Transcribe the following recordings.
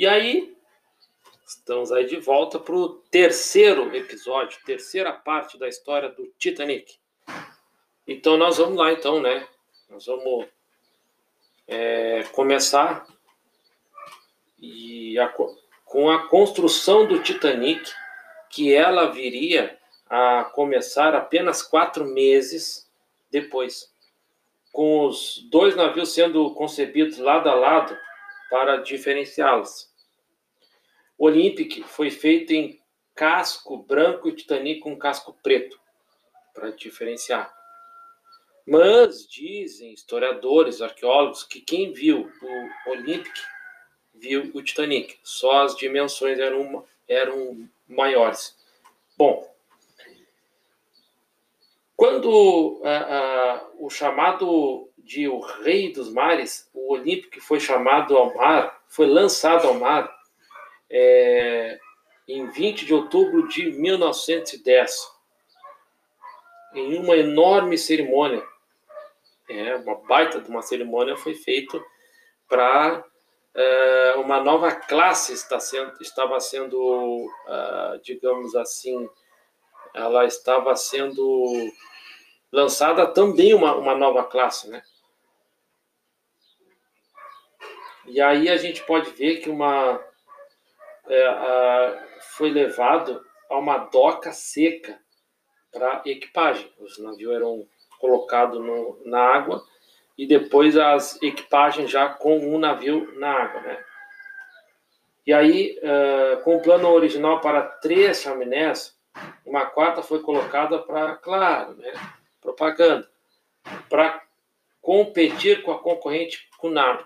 E aí, estamos aí de volta para o terceiro episódio, terceira parte da história do Titanic. Então nós vamos lá, então, né? Nós vamos é, começar e a, com a construção do Titanic, que ela viria a começar apenas quatro meses depois, com os dois navios sendo concebidos lado a lado para diferenciá-los. Olympic foi feito em casco branco e Titanic com casco preto, para diferenciar. Mas dizem historiadores, arqueólogos, que quem viu o Olympic viu o Titanic. Só as dimensões eram, eram maiores. Bom, quando o chamado de o Rei dos Mares, o Olímpico foi chamado ao mar, foi lançado ao mar é, em 20 de outubro de 1910, em uma enorme cerimônia. É, uma baita de uma cerimônia foi feita para é, uma nova classe está sendo, estava sendo, uh, digamos assim, ela estava sendo lançada também uma, uma nova classe, né? E aí a gente pode ver que uma é, a, foi levado a uma doca seca para equipagem. Os navios eram colocados no, na água e depois as equipagens já com um navio na água, né? E aí, uh, com o plano original para três chaminés, uma quarta foi colocada para, claro, né? propaganda para competir com a concorrente Cunard.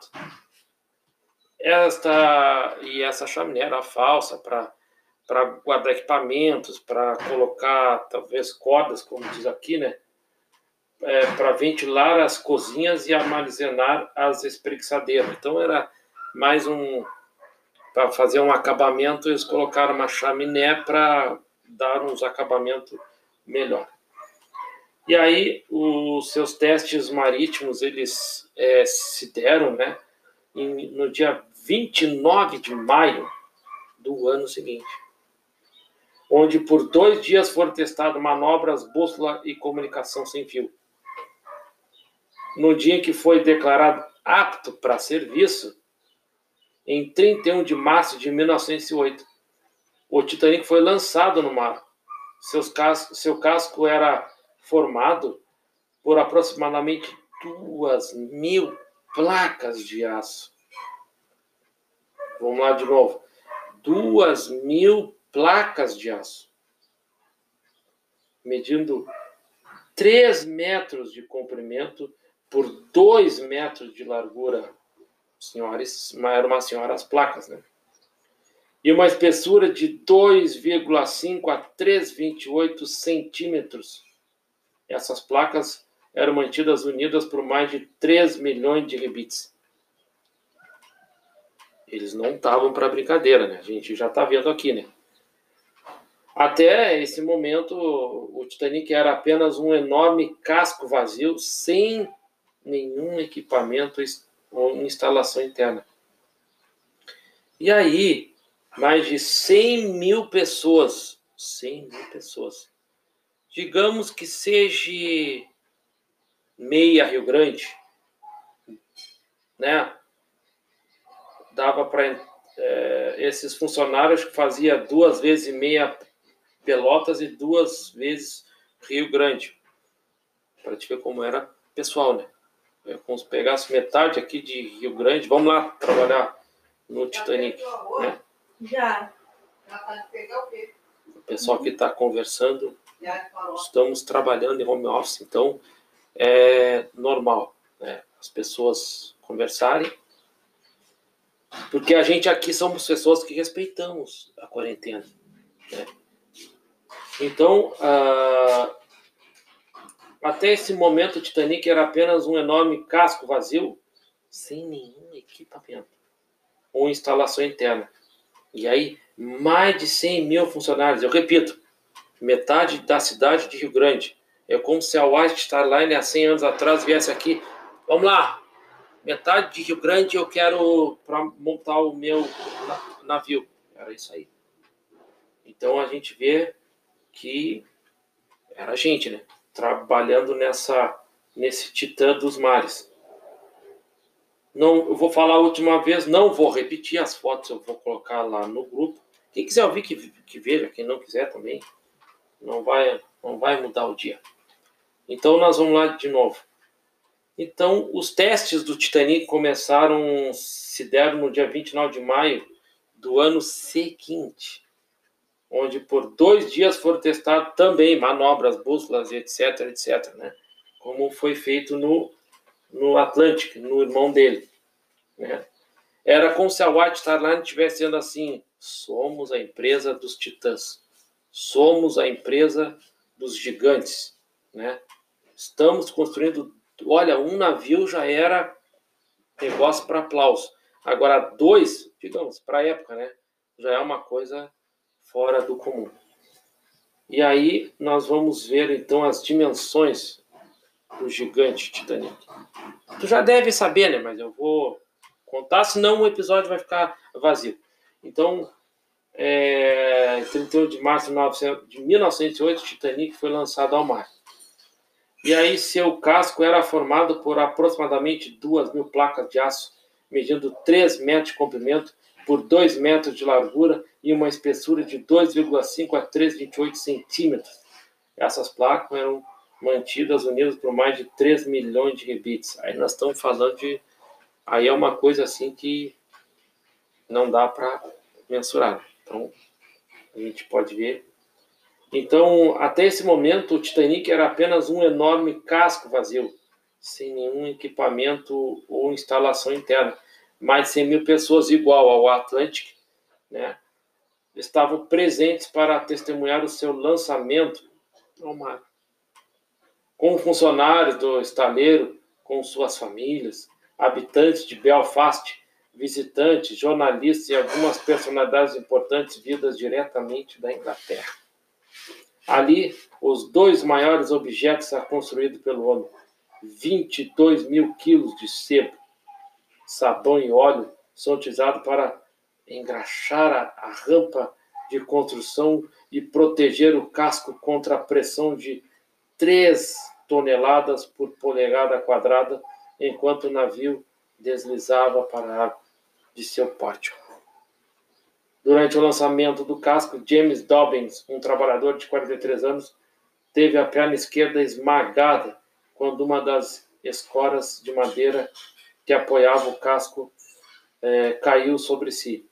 Esta e essa chaminé era falsa para guardar equipamentos, para colocar talvez cordas, como diz aqui, né? É, para ventilar as cozinhas e armazenar as espreguiçadeiras. Então era mais um para fazer um acabamento, eles colocaram uma chaminé para dar uns acabamento melhor. E aí os seus testes marítimos eles é, se deram, né, em, no dia 29 de maio do ano seguinte, onde por dois dias foram testadas manobras bússola e comunicação sem fio. No dia em que foi declarado apto para serviço, em 31 de março de 1908, o Titanic foi lançado no mar. Seus casco, seu casco era formado por aproximadamente duas mil placas de aço. Vamos lá de novo. Duas mil placas de aço, medindo 3 metros de comprimento por 2 metros de largura. Senhores, eram uma senhora as placas, né? E uma espessura de 2,5 a 3,28 centímetros essas placas eram mantidas unidas por mais de 3 milhões de rebits. Eles não estavam para brincadeira, né? A gente já está vendo aqui, né? Até esse momento, o Titanic era apenas um enorme casco vazio, sem nenhum equipamento ou instalação interna. E aí, mais de 100 mil pessoas, 100 mil pessoas, digamos que seja meia Rio Grande, né? Dava para é, esses funcionários que fazia duas vezes e meia Pelotas e duas vezes Rio Grande, para te ver como era pessoal, né? É como se pegasse metade aqui de Rio Grande, vamos lá trabalhar no Titanic, né? Já. Já tá pegar o quê? O pessoal que está conversando estamos trabalhando em home office, então é normal né, as pessoas conversarem, porque a gente aqui somos pessoas que respeitamos a quarentena. Né? Então, até esse momento, o Titanic era apenas um enorme casco vazio, sem nenhum equipamento ou instalação interna. E aí, mais de 100 mil funcionários, eu repito, metade da cidade de Rio Grande. É como se a White Star Line há 100 anos atrás viesse aqui. Vamos lá! Metade de Rio Grande eu quero para montar o meu navio. Era isso aí. Então a gente vê que era a gente, né? Trabalhando nessa nesse titã dos mares. Não, eu vou falar a última vez, não vou repetir as fotos, eu vou colocar lá no grupo. Quem quiser ouvir que, que veja, quem não quiser também, não vai não vai mudar o dia. Então nós vamos lá de novo. Então, os testes do Titanic começaram, se deram no dia 29 de maio do ano seguinte, onde por dois dias foram testados também manobras, bússolas, etc, etc, né? Como foi feito no, no Atlantic, no irmão dele, né? Era como se a White Star Line estivesse dizendo assim: somos a empresa dos titãs, somos a empresa dos gigantes, né? Estamos construindo Olha, um navio já era negócio para aplauso. Agora, dois, digamos, para a época, né? Já é uma coisa fora do comum. E aí nós vamos ver então as dimensões do gigante Titanic. Tu já deve saber, né? Mas eu vou contar, senão o episódio vai ficar vazio. Então, é, 31 de março de 1908, Titanic foi lançado ao mar. E aí seu casco era formado por aproximadamente duas mil placas de aço, medindo 3 metros de comprimento por 2 metros de largura e uma espessura de 2,5 a 3,28 centímetros. Essas placas eram mantidas unidas por mais de 3 milhões de rebites. Aí nós estamos falando de... Aí é uma coisa assim que não dá para mensurar. Então, a gente pode ver então, até esse momento, o Titanic era apenas um enorme casco vazio, sem nenhum equipamento ou instalação interna. Mais de 100 mil pessoas, igual ao Atlantic, né, estavam presentes para testemunhar o seu lançamento ao mar. Com funcionários do estaleiro, com suas famílias, habitantes de Belfast, visitantes, jornalistas e algumas personalidades importantes vindas diretamente da Inglaterra. Ali, os dois maiores objetos a construídos pelo homem: 22 mil quilos de sebo, sabão e óleo são utilizados para engraxar a, a rampa de construção e proteger o casco contra a pressão de 3 toneladas por polegada quadrada, enquanto o navio deslizava para a água de seu pátio. Durante o lançamento do casco, James Dobbins, um trabalhador de 43 anos, teve a perna esquerda esmagada quando uma das escoras de madeira que apoiava o casco é, caiu sobre si.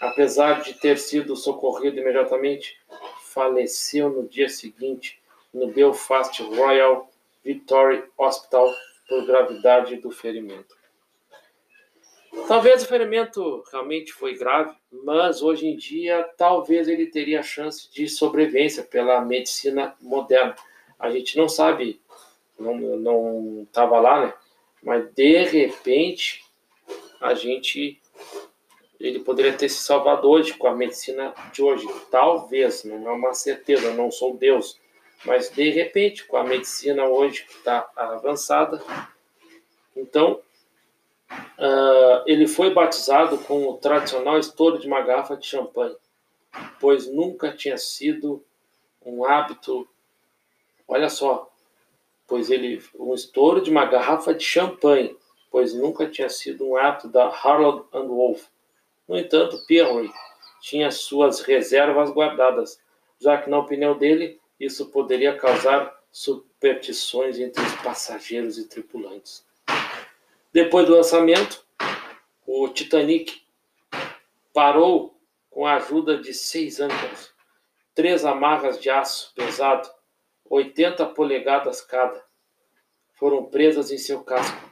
Apesar de ter sido socorrido imediatamente, faleceu no dia seguinte no Belfast Royal Victory Hospital por gravidade do ferimento. Talvez o ferimento realmente foi grave, mas hoje em dia talvez ele teria chance de sobrevivência pela medicina moderna. A gente não sabe, não estava lá, né? Mas de repente a gente ele poderia ter se salvado hoje com a medicina de hoje. Talvez, não é uma certeza, não sou Deus, mas de repente com a medicina hoje que está avançada, então Uh, ele foi batizado com o tradicional estouro de uma garrafa de champanhe, pois nunca tinha sido um hábito. Olha só, pois ele um estouro de uma garrafa de champanhe, pois nunca tinha sido um hábito da Harold and Wolf. No entanto, Pierre tinha suas reservas guardadas, já que na opinião dele isso poderia causar superstições entre os passageiros e tripulantes. Depois do lançamento, o Titanic parou com a ajuda de seis âncoras, três amarras de aço pesado, 80 polegadas cada, foram presas em seu casco.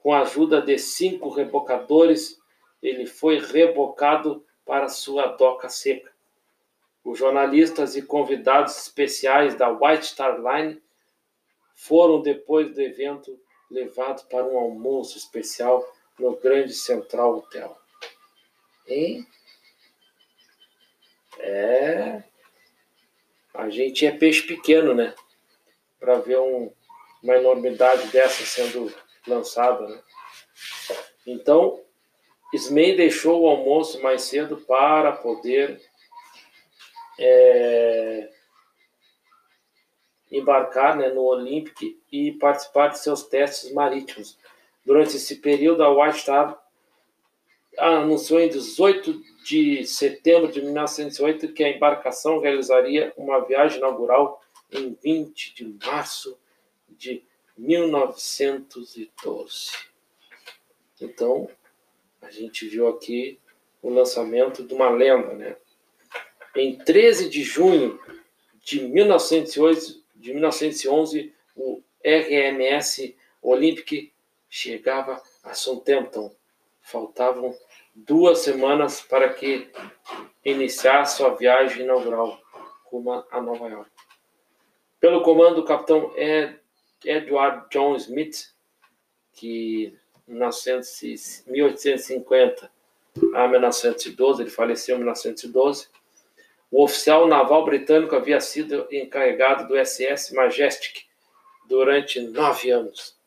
Com a ajuda de cinco rebocadores, ele foi rebocado para sua doca seca. Os jornalistas e convidados especiais da White Star Line foram, depois do evento, levado para um almoço especial no Grande Central Hotel. Hein? É. A gente é peixe pequeno, né? Para ver um, uma enormidade dessa sendo lançada, né? Então, Smay deixou o almoço mais cedo para poder é, embarcar né, no Olympic e participar de seus testes marítimos. Durante esse período, a White Star anunciou em 18 de setembro de 1908 que a embarcação realizaria uma viagem inaugural em 20 de março de 1912. Então, a gente viu aqui o lançamento de uma lenda, né? Em 13 de junho de 1908, de 1911, o RMS Olympic chegava a Southampton. Faltavam duas semanas para que iniciasse sua viagem inaugural rumo a Nova York. Pelo comando do capitão Edward John Smith, que em 1850 a 1912, ele faleceu em 1912, o oficial naval britânico havia sido encarregado do SS Majestic durante nove anos.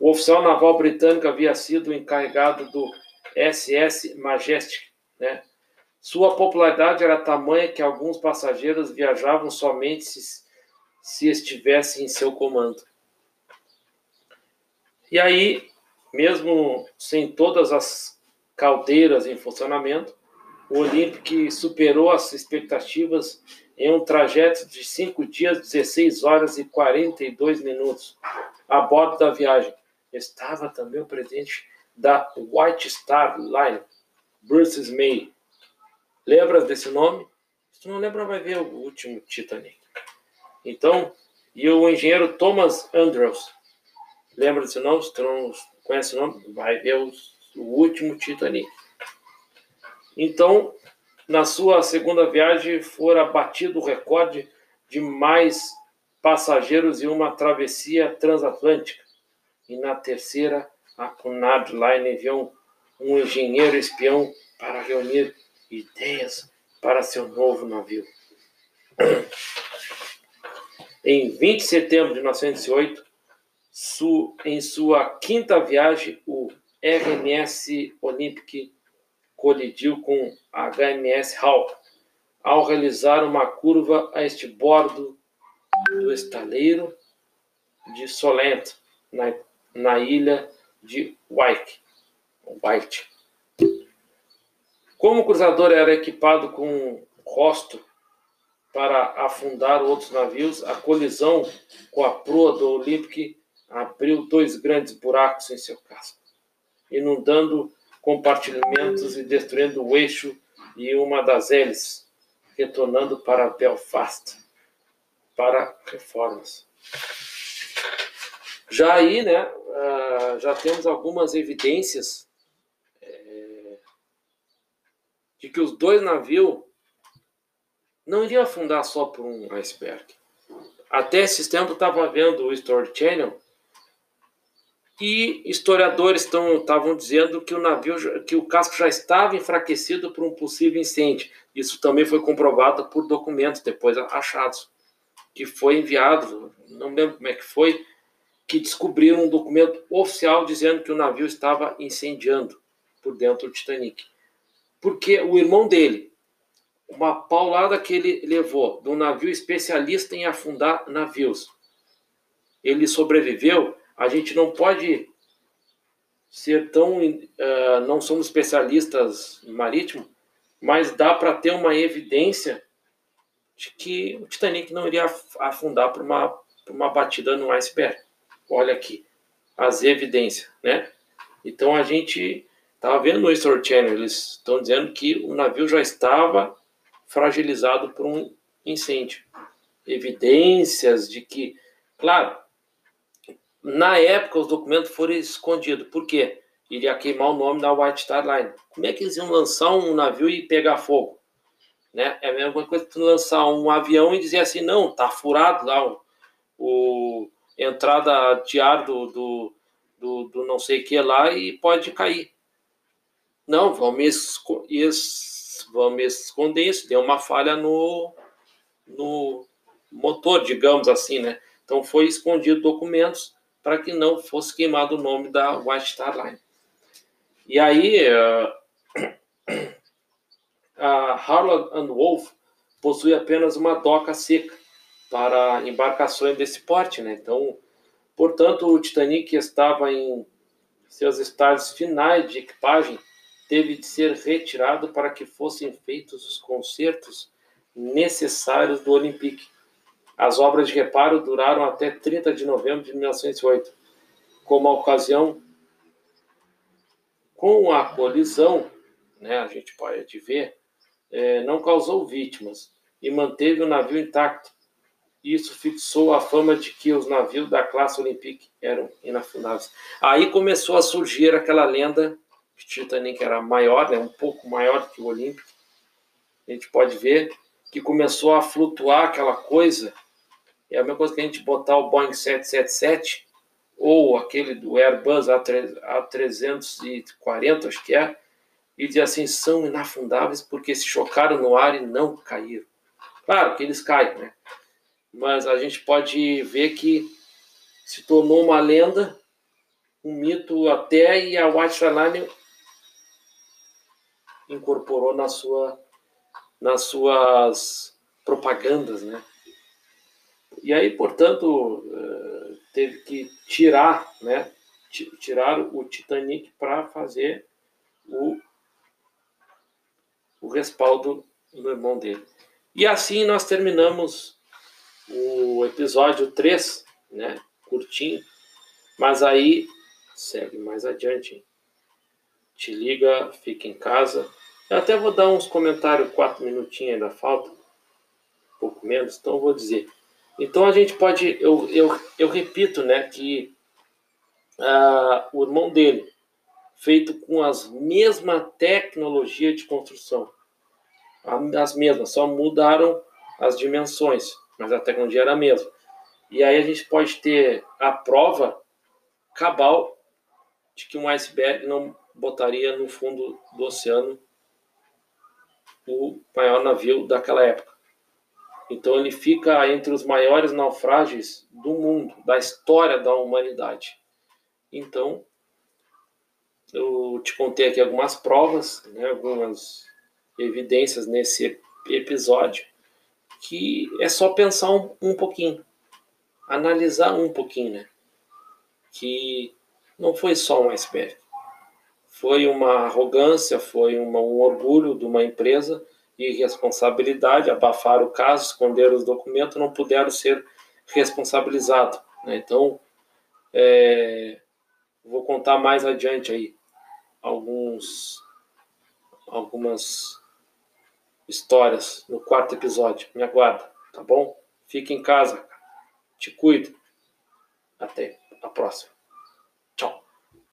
O oficial naval britânico havia sido encarregado do SS Majestic. Né? Sua popularidade era tamanha que alguns passageiros viajavam somente se, se estivessem em seu comando. E aí, mesmo sem todas as caldeiras em funcionamento, o Olympic superou as expectativas em um trajeto de 5 dias, 16 horas e 42 minutos. A bordo da viagem estava também o presidente da White Star Line, Bruce May. Lembra desse nome? Se não lembra, vai ver o último Titanic. Então, e o engenheiro Thomas Andrews. Lembra desse nome? Se não conhece o nome, vai ver o, o último Titanic. Então, na sua segunda viagem, fora batido o recorde de mais passageiros em uma travessia transatlântica. E na terceira, a Cunard Line enviou um engenheiro espião para reunir ideias para seu novo navio. Em 20 de setembro de 1908, em sua quinta viagem, o RMS Olympic colidiu com HMS Hall ao realizar uma curva a este bordo do estaleiro de Solent, na, na ilha de White. White. Como o cruzador era equipado com rosto para afundar outros navios, a colisão com a proa do Olympic abriu dois grandes buracos em seu casco, inundando compartimentos e destruindo o eixo e uma das hélices, retornando para Belfast para reformas. Já aí, né, uh, já temos algumas evidências é, de que os dois navios não iriam afundar só por um iceberg. Até esses tempos estava vendo o Story Channel e historiadores estavam dizendo que o navio, que o casco já estava enfraquecido por um possível incêndio. Isso também foi comprovado por documentos depois achados, que foi enviado, não lembro como é que foi, que descobriram um documento oficial dizendo que o navio estava incendiando por dentro do Titanic. Porque o irmão dele, uma paulada que ele levou de um navio especialista em afundar navios, ele sobreviveu a gente não pode ser tão. Uh, não somos especialistas em marítimo, mas dá para ter uma evidência de que o Titanic não iria afundar por uma, por uma batida no iceberg. Olha aqui, as evidências, né? Então a gente estava vendo no History Channel, eles estão dizendo que o navio já estava fragilizado por um incêndio. Evidências de que, claro, na época, os documentos foram escondidos. Por quê? Iria queimar o nome da White Star Line. Como é que eles iam lançar um navio e pegar fogo? Né? É a mesma coisa que lançar um avião e dizer assim, não, tá furado lá o, o entrada de ar do, do, do, do não sei o que lá e pode cair. Não, vamos, esco es vamos esconder isso. Deu uma falha no, no motor, digamos assim, né? Então foi escondido documentos para que não fosse queimado o nome da White Star Line. E aí, a Harland and Wolff possui apenas uma doca seca para embarcações desse porte, né? Então, portanto, o Titanic estava em seus estágios finais de equipagem, teve de ser retirado para que fossem feitos os consertos necessários do Olympique. As obras de reparo duraram até 30 de novembro de 1908. Como a ocasião com a colisão, né, a gente pode ver, é, não causou vítimas e manteve o navio intacto. Isso fixou a fama de que os navios da classe Olympique eram inafundáveis. Aí começou a surgir aquela lenda que Titanic era maior, né, um pouco maior que o Olympic. A gente pode ver que começou a flutuar aquela coisa. É a mesma coisa que a gente botar o Boeing 777 ou aquele do Airbus A340, acho que é, e dizer assim, são inafundáveis porque se chocaram no ar e não caíram. Claro que eles caem, né? Mas a gente pode ver que se tornou uma lenda, um mito até, e a White Line incorporou na sua, nas suas propagandas, né? E aí, portanto, eh, teve que tirar, né? Tirar o Titanic para fazer o, o respaldo do irmão dele. E assim nós terminamos o episódio 3, né? Curtinho. Mas aí segue mais adiante. Te liga, fica em casa. Eu até vou dar uns comentários, quatro minutinhos ainda falta, um pouco menos, então vou dizer. Então a gente pode, eu, eu, eu repito, né, que uh, o irmão dele, feito com as mesma tecnologia de construção, as mesmas, só mudaram as dimensões, mas a tecnologia era a mesma. E aí a gente pode ter a prova cabal de que um iceberg não botaria no fundo do oceano o maior navio daquela época. Então ele fica entre os maiores naufrágios do mundo, da história da humanidade. Então, eu te contei aqui algumas provas, né, algumas evidências nesse episódio, que é só pensar um, um pouquinho, analisar um pouquinho, né? Que não foi só um iceberg. Foi uma arrogância, foi uma, um orgulho de uma empresa irresponsabilidade, abafar o caso, esconder os documentos, não puderam ser responsabilizados. Né? Então, é, vou contar mais adiante aí alguns algumas histórias no quarto episódio. Me aguarda, tá bom? Fique em casa, te cuida. Até a próxima.